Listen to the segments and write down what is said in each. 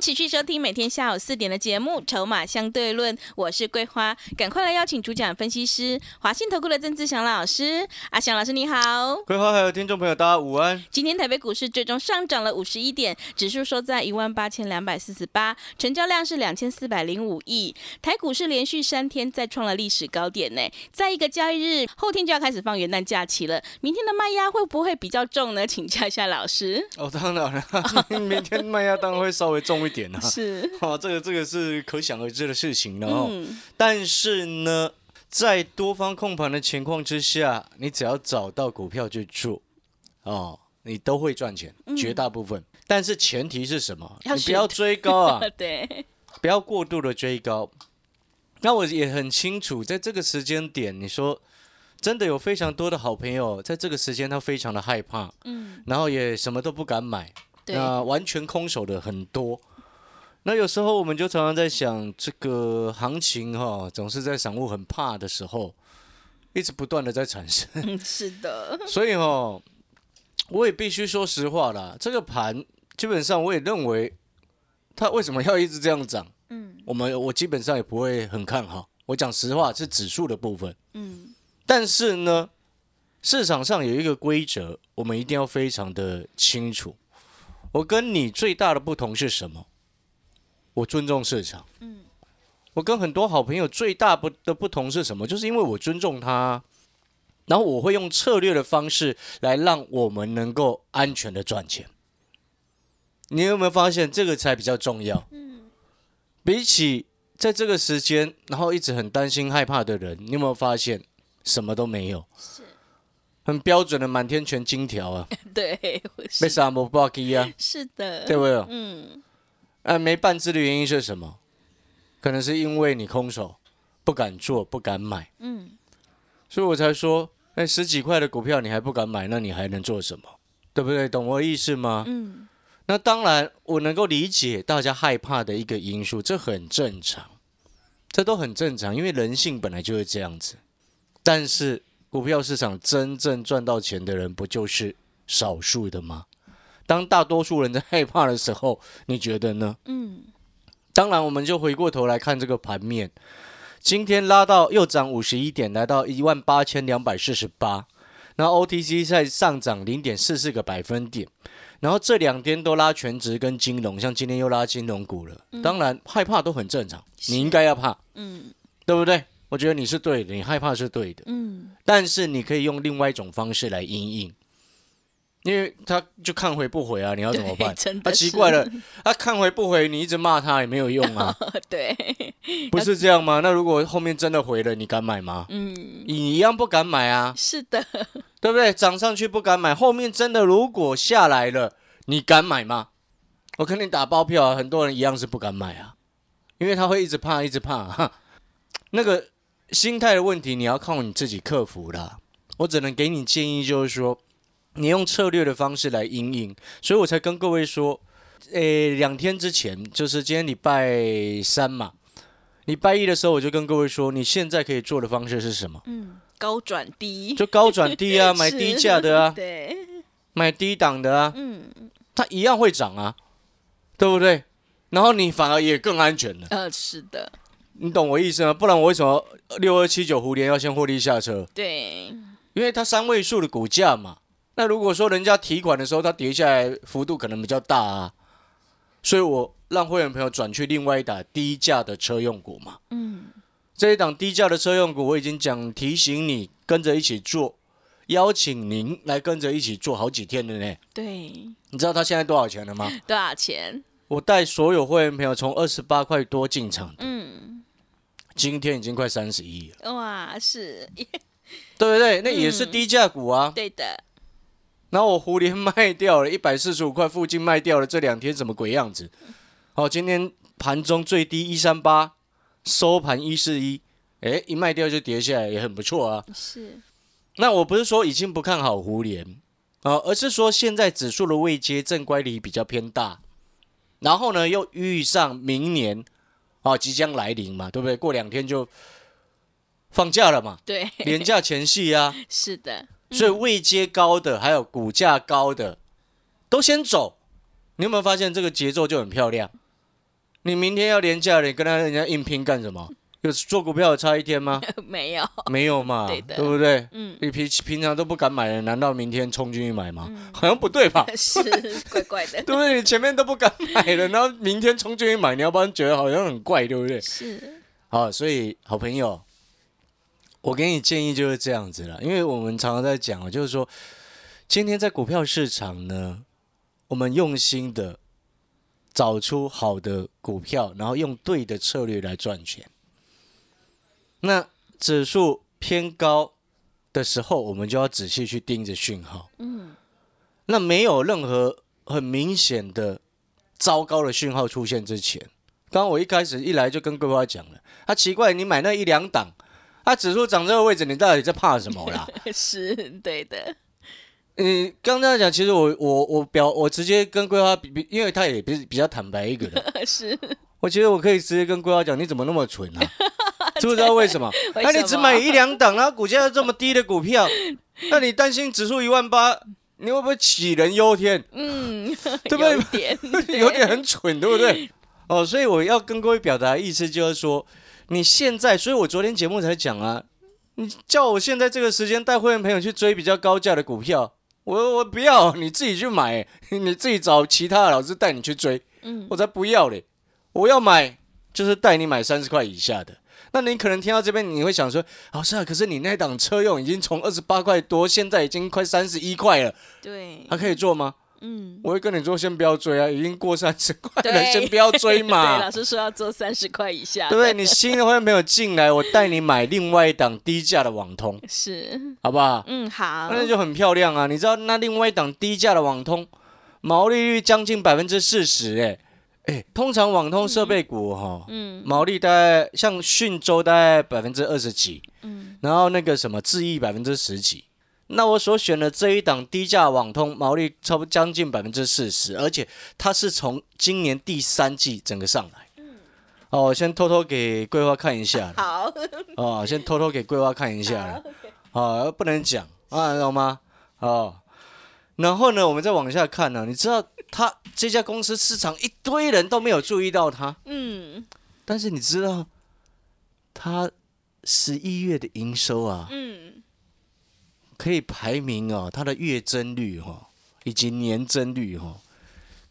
持续收听每天下午四点的节目《筹码相对论》，我是桂花，赶快来邀请主讲分析师华信投顾的曾志祥老师。阿祥老师你好，桂花还有听众朋友大家午安。今天台北股市最终上涨了五十一点，指数收在一万八千两百四十八，成交量是两千四百零五亿。台股市连续三天再创了历史高点呢，在一个交易日后天就要开始放元旦假期了，明天的卖压会不会比较重呢？请教一下老师。哦，当然了，明天卖压当然会稍微重一点啊。是，哦，这个这个是可想而知的事情了哦。嗯，但是呢，在多方控盘的情况之下，你只要找到股票去做，哦，你都会赚钱，绝大部分。但是前提是什么？你不要追高啊，对，不要过度的追高。那我也很清楚，在这个时间点，你说真的有非常多的好朋友，在这个时间他非常的害怕，嗯，然后也什么都不敢买，对，那完全空手的很多。那有时候我们就常常在想，这个行情哈、总是在散户很怕的时候，一直不断的在产生。嗯，是的，所以哈、我也必须说实话啦，这个盘基本上我也认为，它为什么要一直这样涨？嗯我们我基本上也不会很看好。我讲实话，是指数的部分。嗯，但是呢，市场上有一个规则，我们一定要非常的清楚。我跟你最大的不同是什么？我尊重市场。嗯，我跟很多好朋友最大不的不同是什么？就是因为我尊重他，然后我会用策略的方式来让我们能够安全的赚钱。你有没有发现这个才比较重要？嗯，比起在这个时间，然后一直很担心害怕的人，你有没有发现什么都没有？是，很标准的满天全金条啊，对，我被是啥不报机啊，是的，对不对？嗯，啊，没半只的原因是什么？可能是因为你空手，不敢做，不敢买，嗯，所以我才说，哎，十几块的股票你还不敢买，那你还能做什么？对不对？懂我的意思吗？嗯，那当然，我能够理解大家害怕的一个因素，这很正常，这都很正常，因为人性本来就是这样子。但是，股票市场真正赚到钱的人，不就是少数的吗？当大多数人在害怕的时候，你觉得呢？嗯，当然，我们就回过头来看这个盘面，今天拉到又涨五十一点，来到一万八千两百四十八，然后 OTC 在上涨零点四四个百分点，然后这两天都拉全值跟金融，像今天又拉金融股了。当然，害怕都很正常，你应该要怕，嗯，对不对？我觉得你是对的，你害怕是对的，嗯，但是你可以用另外一种方式来应应，因为他就看回不回啊，你要怎么办？真他、奇怪了，他、看回不回，你一直骂他也没有用啊。对，不是这样吗？那如果后面真的回了，你敢买吗？嗯，你一样不敢买啊，是的，对不对？涨上去不敢买，后面真的如果下来了，你敢买吗？我肯定打包票啊，很多人一样是不敢买啊，因为他会一直怕，一直怕。哈，那个心态的问题，你要靠你自己克服啦。我只能给你建议，就是说，你用策略的方式来应应，所以我才跟各位说，诶，两天之前，就是今天礼拜三嘛，礼拜一的时候，我就跟各位说，你现在可以做的方式是什么？嗯，高转低，就高转低啊，买低价的啊，对，买低档的啊，嗯，它一样会涨啊，对不对？然后你反而也更安全了，呃，是的，你懂我意思吗？不然我为什么六二七九蝴蝶要先获利下车？对，因为它三位数的股价嘛。那如果说人家提款的时候，它跌下来幅度可能比较大啊，所以我让会员朋友转去另外一档低价的车用股嘛。嗯，这一档低价的车用股，我已经讲提醒你跟着一起做，邀请您来跟着一起做好几天了呢。对，你知道它现在多少钱了吗？多少钱？我带所有会员朋友从二十八块多进场，嗯，今天已经快三十一了，哇，是，对不对？那也是嗯低价股啊。对的，然后我胡连卖掉了，一百四十五块附近卖掉了，这两天什么鬼样子？好，今天盘中最低一三八，收盘一四一，哎，一卖掉就跌下来，也很不错啊。是，那我不是说已经不看好胡联啊，而是说现在指数的位阶正乖离比较偏大，然后呢又遇上明年啊即将来临嘛，对不对？过两天就放假了嘛，对，年假前夕啊，是的，所以位阶高的还有股价高的都先走。你有没有发现这个节奏就很漂亮？你明天要连假了，你跟他人家硬拼干什么？有做股票有差一天吗？没有，没有嘛，对的不对？嗯，你平平常都不敢买的，难道明天冲进去买吗？好像不对吧？是怪怪的，对不对？你前面都不敢买了，然后明天冲进去买，你要不然觉得好像很怪，对不对？是，好，所以好朋友，我给你建议就是这样子了，因为我们常常在讲，就是说，今天在股票市场呢，我们用心的找出好的股票，然后用对的策略来赚钱。那指数偏高的时候，我们就要仔细去盯着讯号。嗯，那没有任何很明显的糟糕的讯号出现之前，刚刚我一开始一来就跟桂花讲了，啊，奇怪，你买那一两档，啊，指数涨这个位置，你到底在怕什么啦？是对的，你刚刚讲，其实我我我表我直接跟桂花比比，因为他也比比较坦白一个人，是，我觉得我可以直接跟桂花讲，你怎么那么蠢啊？知不知道为什么？为那、你只买一两档，然后股价又这么低的股票，那你担心指数一万八，你会不会杞人忧天？嗯，对不对有一点，有点很蠢，对不对？哦，所以我要跟各位表达的意思就是说，你现在，所以我昨天节目才讲啊，你叫我现在这个时间带会员朋友去追比较高价的股票，我我不要，你自己去买，你自己找其他的老师带你去追，嗯，我才不要嘞！我要买就是带你买三十块以下的。那你可能听到这边，你会想说，老师啊，可是你那档车用已经从二十八块多，现在已经快三十一块了，对还，可以做吗？嗯，我会跟你说，先不要追啊，已经过三十块了，先不要追嘛 对，嘛老，师说要做三十块以下，对不对？你新的会员朋友进来，我带你买另外一档低价的网通，是，好不好？嗯，好，那就很漂亮啊！你知道那另外一档低价的网通，毛利率将近百分之四十，哎哎，通常网通设备股哈，嗯毛利大概像讯州大概百分之二十几，嗯，然后那个什么智易百分之十几。那我所选的这一档低价网通毛利超不将近百分之四十，而且它是从今年第三季整个上来。哦，我先偷偷给桂花看一下 好，哦，先偷偷给桂花看一下好。哦，不能讲。啊，懂吗？哦，然后呢，我们再往下看呢、你知道他这家公司市场一堆人都没有注意到他，嗯。但是你知道他十一月的营收啊，嗯，可以排名哦，它的月增率哈、哦，以及年增率哈、哦，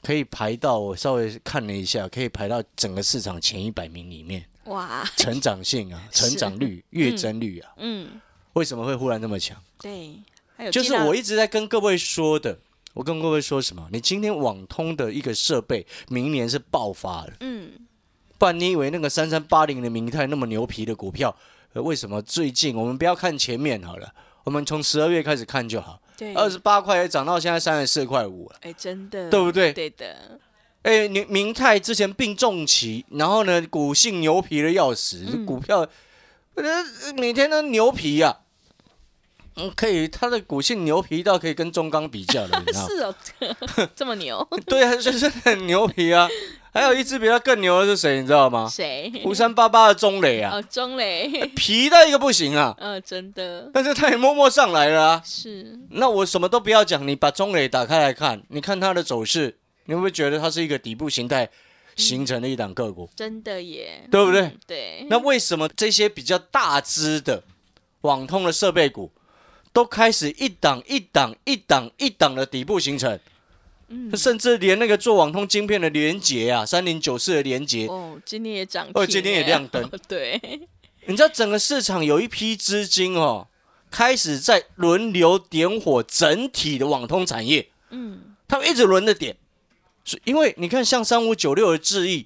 可以排到我稍微看了一下，可以排到整个市场前一百名里面，哇，成长性啊，成长率、月增率啊，嗯，为什么会忽然那么强？对，还有就是我一直在跟各位说的，我跟各位说什么？你今天网通的一个设备，明年是爆发的，嗯。不然你以为那个三三八零的明泰那么牛皮的股票，呃，为什么最近我们不要看前面好了，我们从十二月开始看就好，对，二十八块也涨到现在三十四块五了，哎，真的，对不对？对的，哎，明明泰之前病重期，然后呢，股性牛皮的要死，嗯。股票呃每天都牛皮呀、嗯，可以，它的股性牛皮到可以跟中钢比较了，你知道吗？是哦，这么牛，对啊，就是很牛皮啊。还有一只比他更牛的是谁，你知道吗？谁？五三八八的中磊啊，哦，钟磊，皮到一个不行啊，嗯，真的但是他也默默上来了啊。是，那我什么都不要讲，你把中磊打开来看，你看它的走势，你会不会觉得它是一个底部形态形成的一档个股？真的耶，对不对嗯？对，那为什么这些比较大只的网通的设备股，都开始一档一档一档一档的底部形成？嗯。甚至连那个做网通晶片的连接啊，三零九四的连接，哦，今天也涨停，哦今天也亮灯，对，你知道整个市场有一批资金哦，开始在轮流点火整体的网通产业，嗯，他们一直轮着点，是因为你看像三五九六的智毅，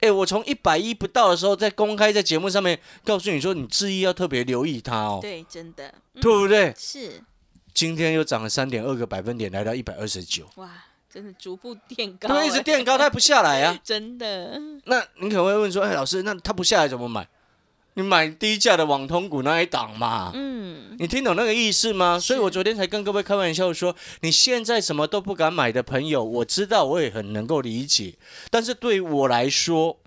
哎，我从一百一不到的时候，在公开在节目上面告诉你说，你智毅要特别留意它哦，对，真的，嗯。对不对？是，今天又涨了三点二个百分点，来到一百二十九，哇，真的逐步垫高、对，一直哎垫高，它不下来啊。真的，那你可能会问说，哎，老师，那它不下来怎么买？你买低价的网通股那一档嘛。嗯，你听懂那个意思吗？所以我昨天才跟各位开玩笑说，你现在什么都不敢买的朋友，我知道，我也很能够理解。但是对于我来说，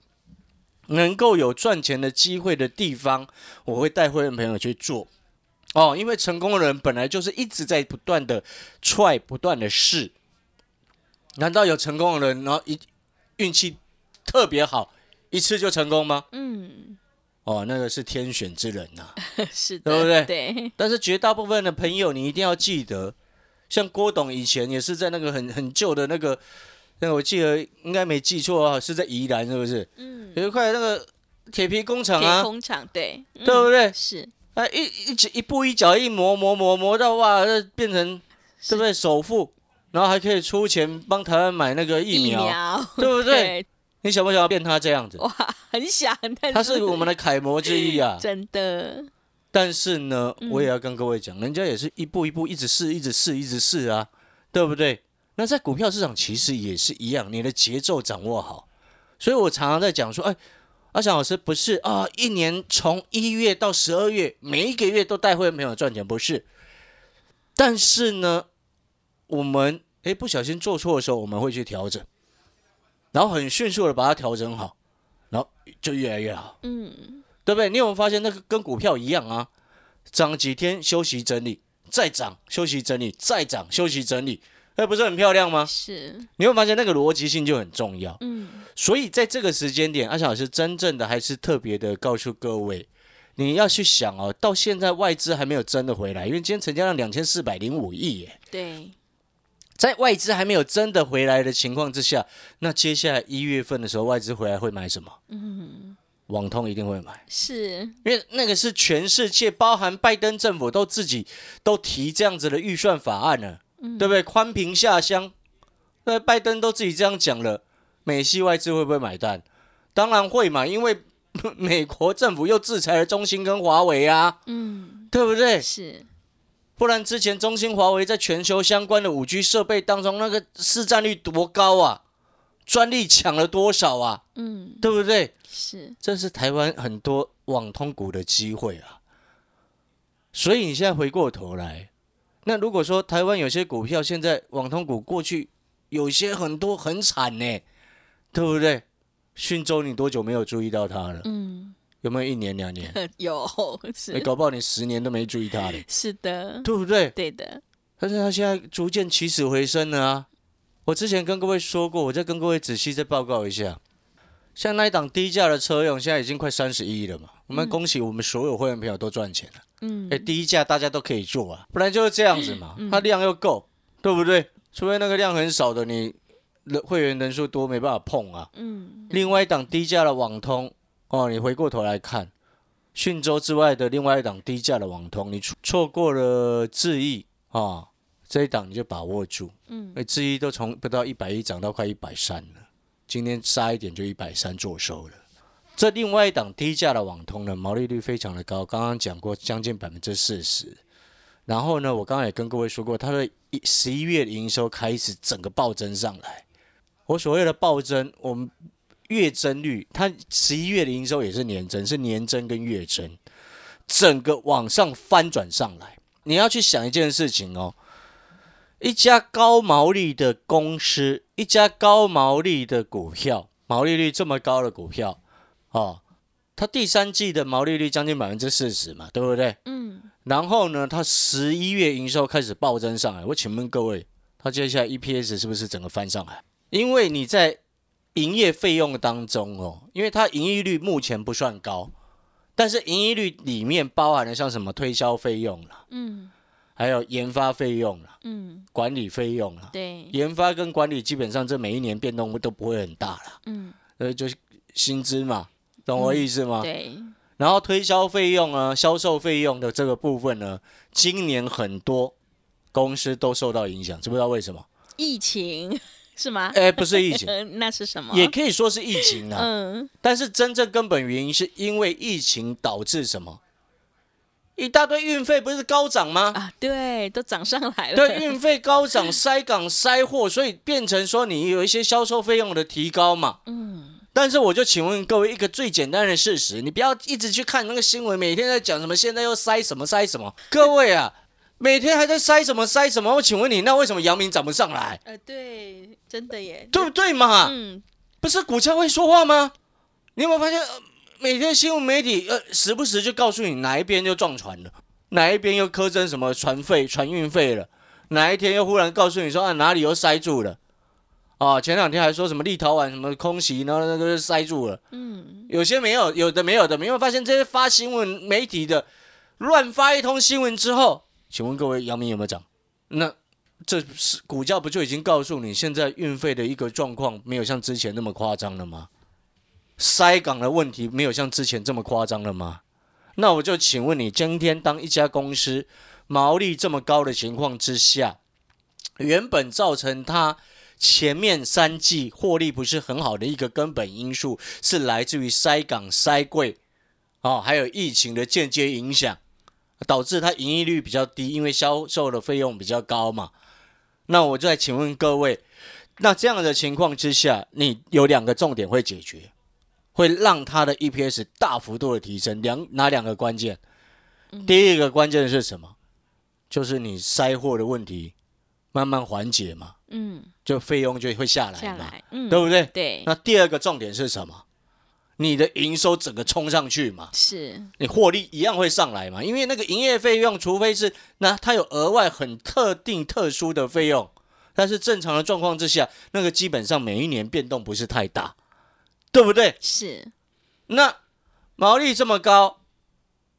能够有赚钱的机会的地方，我会带会员朋友去做。哦，因为成功的人本来就是一直在不断的 try，不断的试。难道有成功的人，然后一运气特别好，一次就成功吗？嗯，哦，那个是天选之人呐、是的，对不对？对，但是绝大部分的朋友，你一定要记得，像郭董以前也是在那个很很旧的那个，那个我记得应该没记错啊，是在宜兰是不是？嗯，有一块那个铁皮工厂铁啊，工厂，对，嗯对不对？是，啊，一一直一步一脚一磨磨磨磨到哇，那变成对不对？首富，然后还可以出钱帮台湾买那个疫苗，对不对？你想不想要变他这样子？哇，很想，但他是我们的楷模之一啊。真的，但是呢，嗯我也要跟各位讲，人家也是一步一步一直试，一直试，一直试啊，对不对？那在股票市场其实也是一样，你的节奏掌握好。所以我常常在讲说，哎，阿翔老师不是啊，一年从一月到十二月，每一个月都带会员朋友赚钱，不是。但是呢，我们哎不小心做错的时候，我们会去调整，然后很迅速的把它调整好，然后就越来越好。嗯，对不对？你有没有发现那个跟股票一样啊？涨几天休息整理，再涨休息整理，再涨休息整理，那不是很漂亮吗？是，你会发现那个逻辑性就很重要。嗯，所以在这个时间点，阿翔老师真正的还是特别的告诉各位，你要去想哦，到现在外资还没有真的回来，因为今天成交量两千四百零五亿耶，对，在外资还没有真的回来的情况之下，那接下来一月份的时候，外资回来会买什么？嗯，网通一定会买。是，因为那个是全世界，包含拜登政府都自己都提这样子的预算法案了，嗯对不对？宽屏下乡，那拜登都自己这样讲了，美系外资会不会买单？当然会嘛，因为 美国政府又制裁了中兴跟华为啊，嗯，对不对？是，不然之前中兴、华为在全球相关的五 G 设备当中，那个市占率多高啊？专利抢了多少啊？嗯，对不对？是，这是台湾很多网通股的机会啊。所以你现在回过头来，那如果说台湾有些股票现在网通股过去有些很多很惨呢，对不对？讯州你多久没有注意到它了？嗯，有没有一年两年？有，你是，搞不好你十年都没注意它嘞，是的，对不对？对的，但是它现在逐渐起死回生了啊！我之前跟各位说过，我再跟各位仔细再报告一下，像那一档低价的车用，现在已经快三十亿了嘛。我们恭喜我们所有会员朋友都赚钱了。嗯哎、，低价大家都可以做啊，不然就是这样子嘛，它量又够，对不对？除非那个量很少的，你人会员人数多没办法碰啊。嗯，另外一档低价的网通哦，你回过头来看，讯州之外的另外一档低价的网通，你错错过了智易啊，这一档你就把握住。嗯，那，智易都从不到一百一涨到快一百三了，今天杀一点就一百三做收了。这另外一档低价的网通呢，毛利率非常的高，刚刚讲过将近百分之四十。然后呢，我刚刚也跟各位说过，它的一十一月的营收开始整个暴增上来。我所谓的暴增，我们月增率，它十一月的营收也是年增，是年增跟月增，整个往上翻转上来。你要去想一件事情哦，一家高毛利的公司，一家高毛利的股票，毛利率这么高的股票，哦，它第三季的毛利率将近百分之四十嘛，对不对？嗯，然后呢，它十一月营收开始暴增上来。我请问各位，它接下来 EPS 是不是整个翻上来？因为你在营业费用当中哦，因为它盈利率目前不算高，但是盈利率里面包含了像什么推销费用啦，嗯，还有研发费用啦、嗯，管理费用啦。对，研发跟管理基本上这每一年变动都不会很大啦，嗯，呃，就是薪资嘛，懂我意思吗？对，然后推销费用啊、销售费用的这个部分呢，今年很多公司都受到影响，知不知道为什么？疫情是吗？哎，不是疫情，嗯，那是什么？也可以说是疫情啊。嗯，但是真正根本原因是因为疫情导致什么？一大堆运费不是高涨吗？啊，对，都涨上来了。对，运费高涨，塞港塞货，所以变成说你有一些销售费用的提高嘛。嗯，但是我就请问各位一个最简单的事实，你不要一直去看那个新闻，每天在讲什么，现在又塞什么塞什么。各位啊，每天还在塞什么塞什么，我请问你，那为什么阳明涨不上来？呃，对，真的耶。对不对嘛？嗯，不是股价会说话吗？你有没有发现，呃每天新闻媒体呃时不时就告诉你哪一边就撞船了，哪一边又苛征什么船费、船运费了，哪一天又忽然告诉你说啊哪里又塞住了，哦，前两天还说什么立陶宛什么空袭，然后那个塞住了，嗯，有些没有，有的没有的，没有发现这些发新闻媒体的乱发一通新闻之后，请问各位阳明有没有涨？那这是股价不就已经告诉你，现在运费的一个状况没有像之前那么夸张了吗？塞港的问题没有像之前这么夸张了吗？那我就请问你，今天当一家公司毛利这么高的情况之下，原本造成它前面三季获利不是很好的一个根本因素，是来自于塞港塞柜，哦，还有疫情的间接影响，导致它盈利率比较低，因为销售的费用比较高嘛。那我就再请问各位，那这样的情况之下，你有两个重点会解决，会让它的 EPS 大幅度的提升。两哪两个关键？第一个关键是什么？就是你塞货的问题慢慢缓解嘛，嗯，就费用就会下来嘛，下来，嗯，对不对？对，那第二个重点是什么？你的营收整个冲上去嘛，是，你获利一样会上来嘛，因为那个营业费用，除非是那它有额外很特定特殊的费用，但是正常的状况之下，那个基本上每一年变动不是太大，对不对？是，那毛利这么高，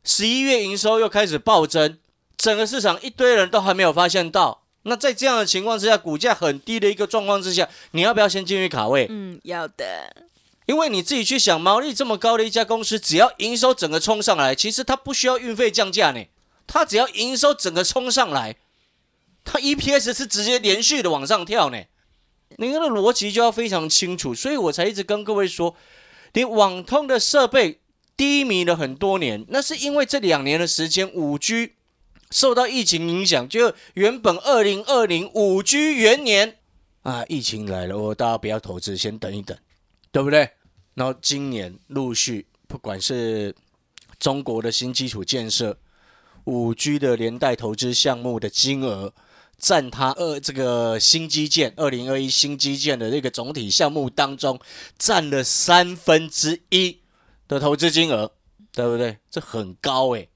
十一月营收又开始暴增，整个市场一堆人都还没有发现到。那在这样的情况之下，股价很低的一个状况之下，你要不要先进去卡位？嗯，要的，因为你自己去想，毛利这么高的一家公司，只要营收整个冲上来，其实它不需要运费降价呢，它只要营收整个冲上来，它 EPS 是直接连续的往上跳呢。你那个逻辑就要非常清楚，所以我才一直跟各位说，你网通的设备低迷了很多年，那是因为这两年的时间，五 G 受到疫情影响，就原本二零二零五 G 元年啊，疫情来了，我大家不要投资，先等一等，对不对？然后今年陆续，不管是中国的新基础建设、五 G 的连带投资项目的金额，占它二这个新基建二零二一新基建的这个总体项目当中，占了三分之一的投资金额，对不对？这很高诶，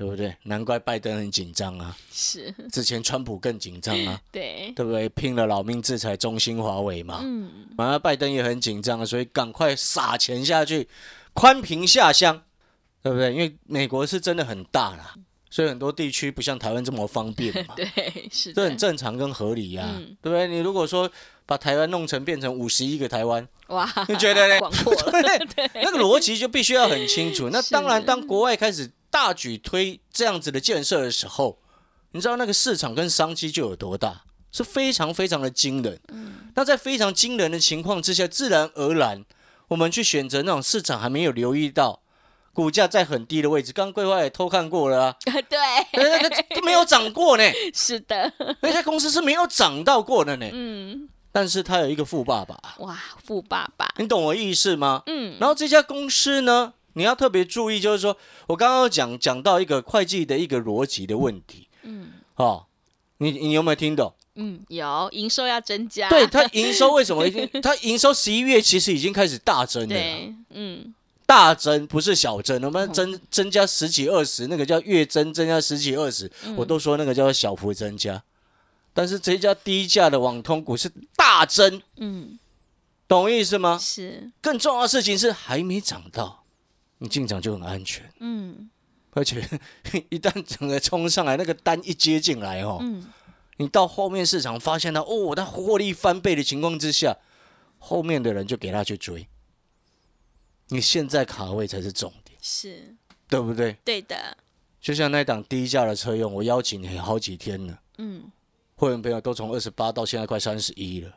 对不对？难怪拜登很紧张啊，是，之前川普更紧张啊，对，对不对？拼了老命制裁中兴、华为嘛。嗯，反而拜登也很紧张，所以赶快撒钱下去，宽屏下乡，对不对？因为美国是真的很大啦，所以很多地区不像台湾这么方便嘛，对，是这很，正常跟合理呀、嗯对不对？你如果说把台湾弄成变成五十一个台湾，哇，你觉得呢？广阔了，对不对？那个逻辑就必须要很清楚。那是当然，当国外开始大举推这样子的建设的时候，你知道那个市场跟商机就有多大，是非常非常的惊人。那在非常惊人的情况之下，自然而然我们去选择那种市场还没有留意到。股价在很低的位置，刚刚桂花也偷看过了啊，对，那个都没有涨过呢，是的，那家公司是没有涨到过的呢。嗯，但是他有一个富爸爸，哇，富爸爸，你懂我意思吗？嗯，然后这家公司呢，你要特别注意，就是说我刚刚有讲讲到一个会计的一个逻辑的问题，嗯。哦，你你有没有听懂？嗯，有营收要增加，对，它 营收为什么已经？它营收十一月其实已经开始大增了，嗯，大增不是小增，我们增增加十几二十，那个叫月增，增加十几二十，我都说那个叫小幅增加。但是这家低价的网通股是大增，嗯，懂我意思吗？是，更重要的事情是还没涨到，你进场就很安全。嗯而且 一旦整个冲上来，那个单一接进来哦，嗯，你到后面市场发现到哦，它获利翻倍的情况之下，后面的人就给他去追。你现在卡位才是重点，是对不对？对的，就像那档低价的车用，我邀请你好几天了，嗯，会员朋友都从二十八到现在快三十一了。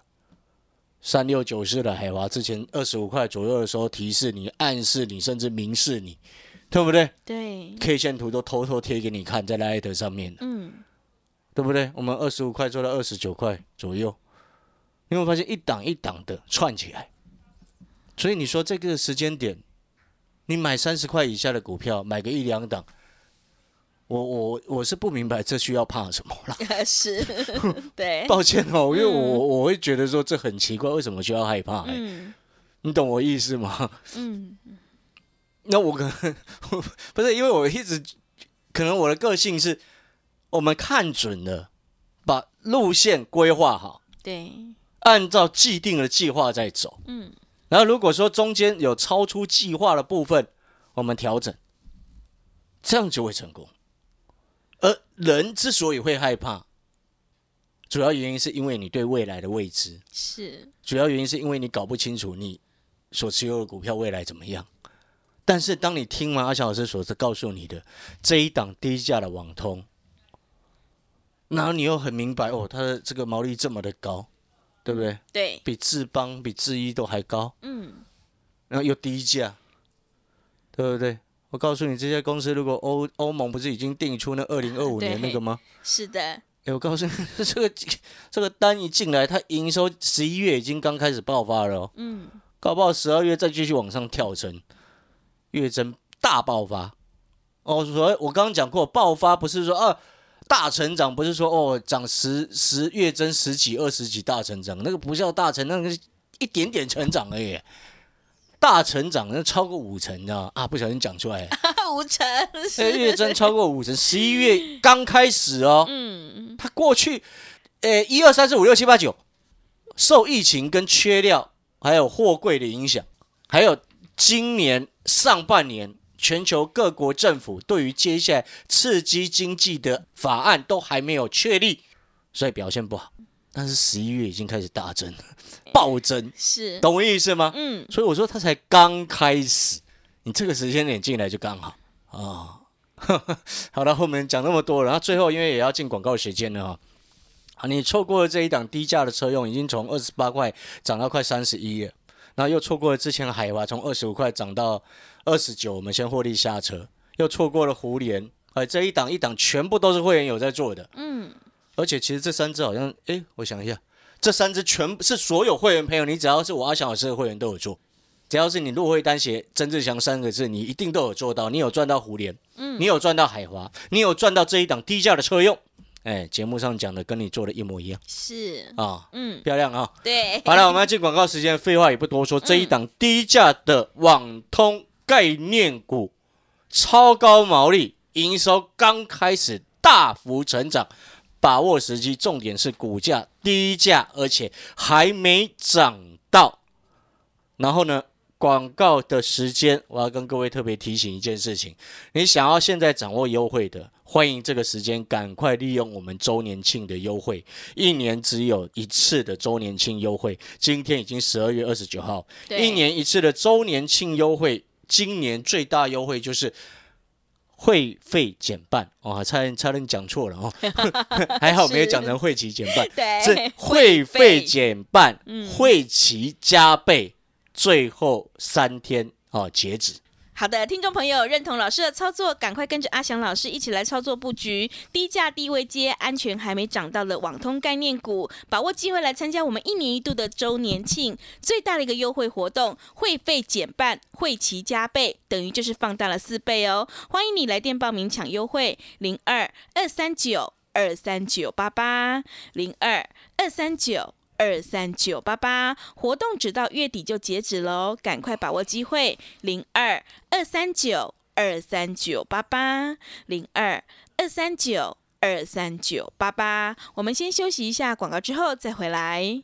三六九四的海华之前二十五块左右的时候提示你、暗示你，甚至明示你，对不对对，？K 线图都偷偷贴给你看，在 Light 上面，嗯，对不对？我们二十五块做到二十九块左右，你会发现一档一档的串起来。所以你说这个时间点，你买三十块以下的股票，买个一两档，我我我是不明白这需要怕什么啦。是，对，抱歉哦，因为我嗯我会觉得说这很奇怪，为什么需要害怕、欸？嗯你懂我意思吗？嗯，那我可能不是因为我一直可能我的个性是，我们看准了，把路线规划好，对，按照既定的计划在走。嗯，然后如果说中间有超出计划的部分，我们调整，这样就会成功。而人之所以会害怕，主要原因是因为你对未来的未知，是，主要原因是因为你搞不清楚你所持有的股票未来怎么样。但是当你听完阿翔老师所告诉你的这一档低价的网通，然后你又很明白哦，它的这个毛利这么的高，对不对？对，比智邦、比智一都还高，嗯，然后又低价，对不对？我告诉你，这些公司如果欧欧盟不是已经定出那二零二五年那个吗？是的，哎，我告诉你，这个这个单一进来，它营收十一月已经刚开始爆发了、哦，嗯，搞不好十二月再继续往上跳升，月增大爆发。哦，所以我刚刚讲过，爆发不是说啊大成长，不是说哦涨十十月增十几二十几大成长，那个不叫大成，那个是一点点成长而已。大成长那超过五成，你知道吗？啊，不小心讲出来了，五成，呃是，月增超过五成，十一月刚开始哦，嗯，它过去，呃，一二三四五六七八九，受疫情跟缺料还有货柜的影响，还有今年上半年全球各国政府对于接下来刺激经济的法案都还没有确立，所以表现不好。但是十一月已经开始大增，暴增，是，懂我意思吗？嗯，所以我说它才刚开始，你这个时间点进来就刚好啊。好了，后面讲那么多了，然后最后因为也要进广告时间了哈。啊，你错过了这一档低价的车用，已经从二十八块涨到快三十一了，然后又错过了之前的海华从二十五块涨到二十九，我们先获利下车，又错过了胡联，哎，这一档一档全部都是会员有在做的，嗯，而且其实这三只好像，哎，我想一下，这三只全部是所有会员朋友，你只要是我阿翔老师的会员都有做，只要是你入会单写曾志祥三个字，你一定都有做到，你有赚到胡联，嗯。你有赚到海华，你有赚到这一档低价的车用，哎，节目上讲的跟你做的一模一样。是，啊，嗯，漂亮啊！对，好了，我们要进广告时间，废话也不多说，这一档低价的网通概念股，超高毛利，营收刚开始大幅成长，把握时机，重点是股价低价，而且还没涨到。然后呢，广告的时间，我要跟各位特别提醒一件事情：你想要现在掌握优惠的，欢迎这个时间赶快利用我们周年庆的优惠，一年只有一次的周年庆优惠，今天已经十二月二十九号，一年一次的周年庆优惠，今年最大优惠就是会费减半。哦，差点差点讲错了哦，还好没有讲成会期减半，对，是会费减半，嗯。会期加倍，最后三天哦截止。好的，听众朋友认同老师的操作，赶快跟着阿翔老师一起来操作布局低价低位接、安全还没涨到的网通概念股，把握机会来参加我们一年一度的周年庆最大的一个优惠活动，会费减半，会期加倍，等于就是放大了四倍哦！欢迎你来电报名抢优惠，零二二三九二三九八八零二二三九。二三九八八，活动只到月底就截止喽，赶快把握机会，零二二三九二三九八八零二二三九二三九八八。我们先休息一下广告，之后再回来。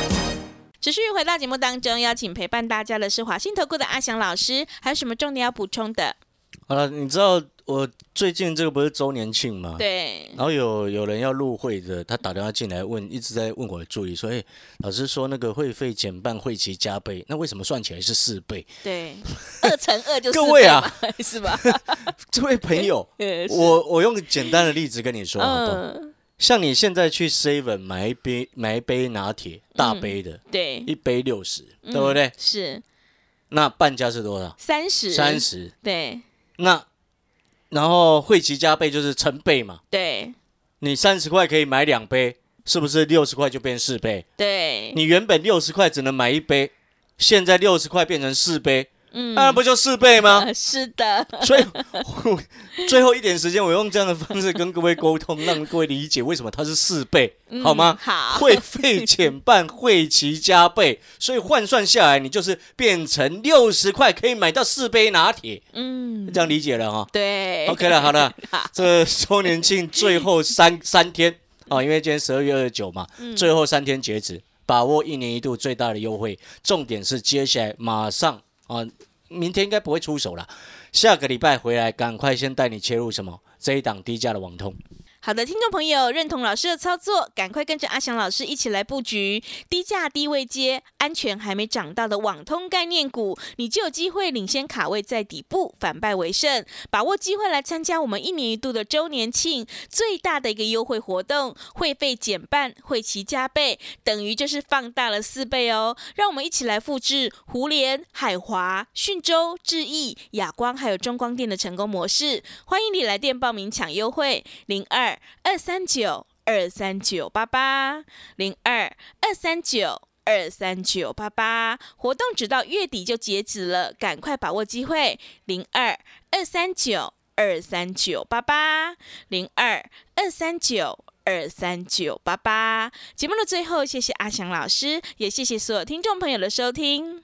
持续回到节目当中，邀请陪伴大家的是华信投顾的阿翔老师，还有什么重点要补充的？好了，你知道我最近这个不是周年庆吗？。对，然后有有人要入会的，他打电话进来问，一直在问我的助理说：“哎、老师说那个会费减半，会期加倍，那为什么算起来是四倍对，二乘二就各位啊 是吧？？” 这位朋友，我我用个简单的例子跟你说，好不好？嗯，像你现在去 Seven 买一杯买一杯拿铁，大杯的，对，一杯六十、嗯对不对？是那半价是多少？三十，三，十。对那然后会期加倍就是成倍嘛，对你三十块可以买两杯，是不是六十块就变四杯？对，你原本六十块只能买一杯，现在六十块变成四杯，嗯。当然不就四倍吗？呃 是的，所以我最后一点时间，我用这样的方式跟各位沟通，让各位理解为什么它是四倍，好吗？嗯好，会费减半，会期加倍，所以换算下来，你就是变成六十块可以买到四杯拿铁，嗯，这样理解了哈、对。OK 了，好了，这周年庆最后三三天啊，因为今天十二月二十九嘛，嗯。最后三天截止，把握一年一度最大的优惠。重点是接下来马上啊，明天应该不会出手了，下个礼拜回来赶快先带你切入什么这一档低价的网通。好的，听众朋友，认同老师的操作，赶快跟着阿翔老师一起来布局低价低位接、安全还没涨到的网通概念股，你就有机会领先卡位在底部，反败为胜。把握机会来参加我们一年一度的周年庆最大的一个优惠活动，会费减半，会期加倍，等于就是放大了四倍哦。让我们一起来复制胡联、海华、讯州、智毅、亚光还有中光电的成功模式。欢迎你来电报名抢优惠，零二二二三九二三九八八，零二二三九。二三九八八活动直到月底就截止了，赶快把握机会！零二二三九二三九八八，零二二三九二三九八八。节目的最后，谢谢阿翔老师，也谢谢所有听众朋友的收听。